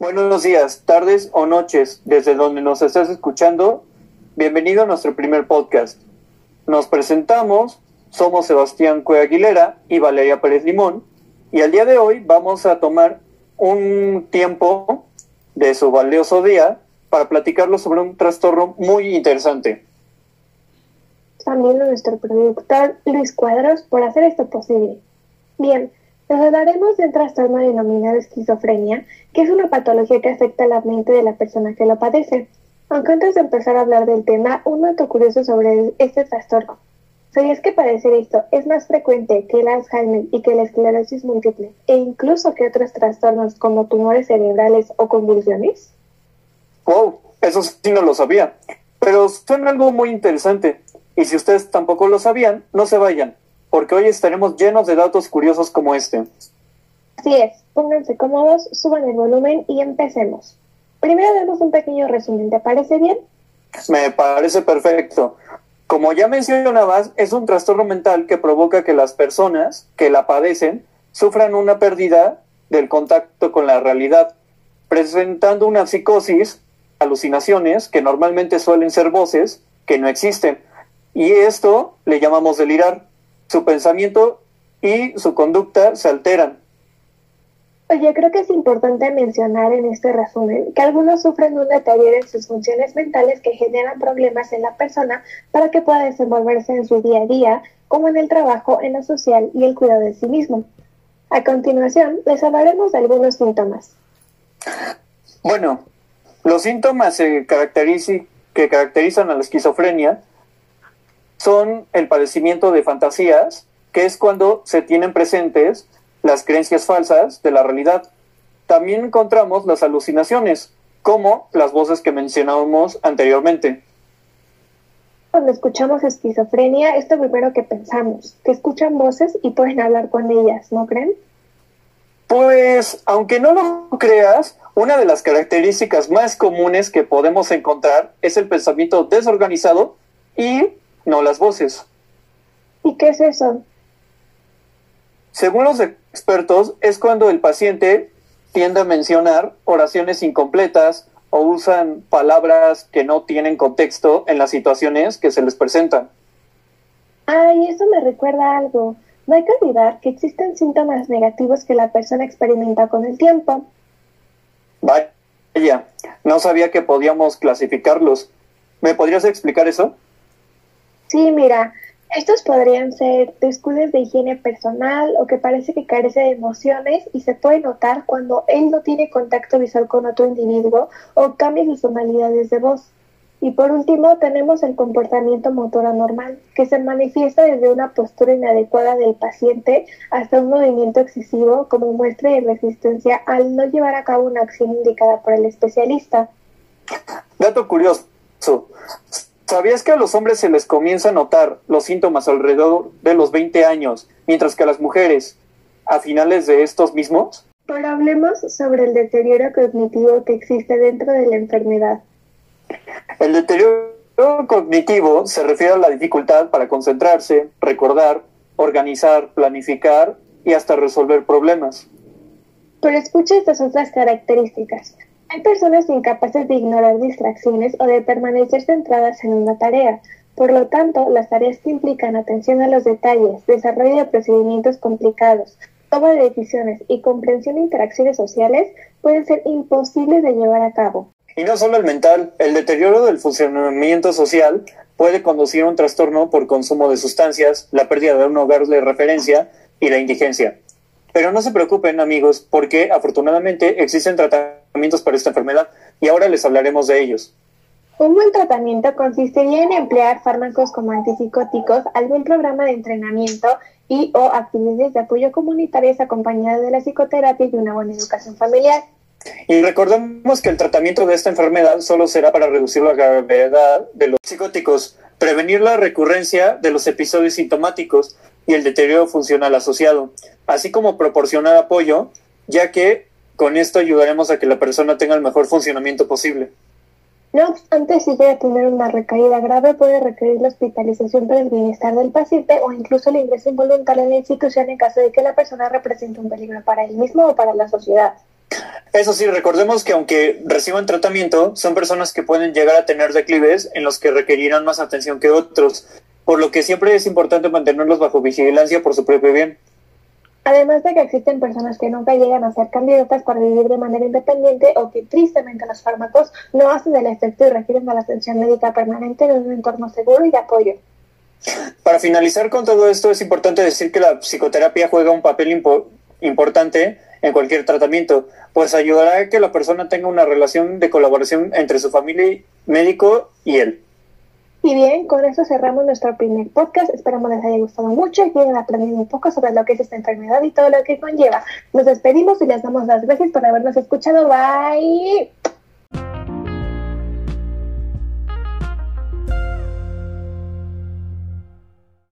Buenos días, tardes o noches, desde donde nos estás escuchando. Bienvenido a nuestro primer podcast. Nos presentamos, somos Sebastián Cue Aguilera y Valeria Pérez Limón, y al día de hoy vamos a tomar un tiempo de su valioso día para platicarlo sobre un trastorno muy interesante. También a nuestro productor Luis Cuadros por hacer esto posible. Bien, nos hablaremos de un trastorno denominado esquizofrenia, que es una patología que afecta la mente de la persona que lo padece. Aunque antes de empezar a hablar del tema, un dato curioso sobre este trastorno. ¿Sabías que padecer esto es más frecuente que el Alzheimer y que la esclerosis múltiple, e incluso que otros trastornos como tumores cerebrales o convulsiones? ¡Wow! Eso sí no lo sabía. Pero son algo muy interesante. Y si ustedes tampoco lo sabían, no se vayan porque hoy estaremos llenos de datos curiosos como este. Así es, pónganse cómodos, suban el volumen y empecemos. Primero demos un pequeño resumen, ¿te parece bien? Me parece perfecto. Como ya mencionabas, es un trastorno mental que provoca que las personas que la padecen sufran una pérdida del contacto con la realidad, presentando una psicosis, alucinaciones, que normalmente suelen ser voces que no existen. Y esto le llamamos delirar su pensamiento y su conducta se alteran. Oye, creo que es importante mencionar en este resumen que algunos sufren un deterioro en sus funciones mentales que generan problemas en la persona para que pueda desenvolverse en su día a día, como en el trabajo, en lo social y el cuidado de sí mismo. A continuación, les hablaremos de algunos síntomas. Bueno, los síntomas que caracterizan a la esquizofrenia son el padecimiento de fantasías, que es cuando se tienen presentes las creencias falsas de la realidad. También encontramos las alucinaciones, como las voces que mencionábamos anteriormente. Cuando escuchamos esquizofrenia, es lo primero que pensamos, que escuchan voces y pueden hablar con ellas, ¿no creen? Pues, aunque no lo creas, una de las características más comunes que podemos encontrar es el pensamiento desorganizado y no las voces. ¿Y qué es eso? Según los expertos, es cuando el paciente tiende a mencionar oraciones incompletas o usan palabras que no tienen contexto en las situaciones que se les presentan. Ay, eso me recuerda algo. No hay que olvidar que existen síntomas negativos que la persona experimenta con el tiempo. Vaya, no sabía que podíamos clasificarlos. ¿Me podrías explicar eso? Sí, mira, estos podrían ser descuidos de higiene personal o que parece que carece de emociones y se puede notar cuando él no tiene contacto visual con otro individuo o cambia sus tonalidades de voz. Y por último tenemos el comportamiento motor anormal, que se manifiesta desde una postura inadecuada del paciente hasta un movimiento excesivo como muestra de resistencia al no llevar a cabo una acción indicada por el especialista. Dato curioso. ¿Sabías que a los hombres se les comienza a notar los síntomas alrededor de los 20 años, mientras que a las mujeres a finales de estos mismos? Pero hablemos sobre el deterioro cognitivo que existe dentro de la enfermedad. El deterioro cognitivo se refiere a la dificultad para concentrarse, recordar, organizar, planificar y hasta resolver problemas. Pero escucha estas otras características. Hay personas incapaces de ignorar distracciones o de permanecer centradas en una tarea. Por lo tanto, las tareas que implican atención a los detalles, desarrollo de procedimientos complicados, toma de decisiones y comprensión de interacciones sociales pueden ser imposibles de llevar a cabo. Y no solo el mental, el deterioro del funcionamiento social puede conducir a un trastorno por consumo de sustancias, la pérdida de un hogar de referencia y la indigencia. Pero no se preocupen amigos, porque afortunadamente existen tratamientos para esta enfermedad y ahora les hablaremos de ellos. Un buen tratamiento consistiría en emplear fármacos como antipsicóticos, algún programa de entrenamiento y o actividades de apoyo comunitarias acompañadas de la psicoterapia y una buena educación familiar. Y recordemos que el tratamiento de esta enfermedad solo será para reducir la gravedad de los psicóticos, prevenir la recurrencia de los episodios sintomáticos y el deterioro funcional asociado, así como proporcionar apoyo, ya que con esto ayudaremos a que la persona tenga el mejor funcionamiento posible. No obstante, si llega a tener una recaída grave, puede requerir la hospitalización para el bienestar del paciente o incluso el ingreso involuntario en la institución en caso de que la persona represente un peligro para él mismo o para la sociedad. Eso sí, recordemos que aunque reciban tratamiento, son personas que pueden llegar a tener declives en los que requerirán más atención que otros, por lo que siempre es importante mantenerlos bajo vigilancia por su propio bien. Además de que existen personas que nunca llegan a ser candidatas para vivir de manera independiente o que tristemente los fármacos no hacen el efecto y requieren de la atención médica permanente en un entorno seguro y de apoyo. Para finalizar con todo esto, es importante decir que la psicoterapia juega un papel importante en cualquier tratamiento, pues ayudará a que la persona tenga una relación de colaboración entre su familia, médico y él. Y bien, con eso cerramos nuestro primer podcast. Esperamos les haya gustado mucho y hayan aprendido un poco sobre lo que es esta enfermedad y todo lo que conlleva. Nos despedimos y les damos las gracias por habernos escuchado. Bye.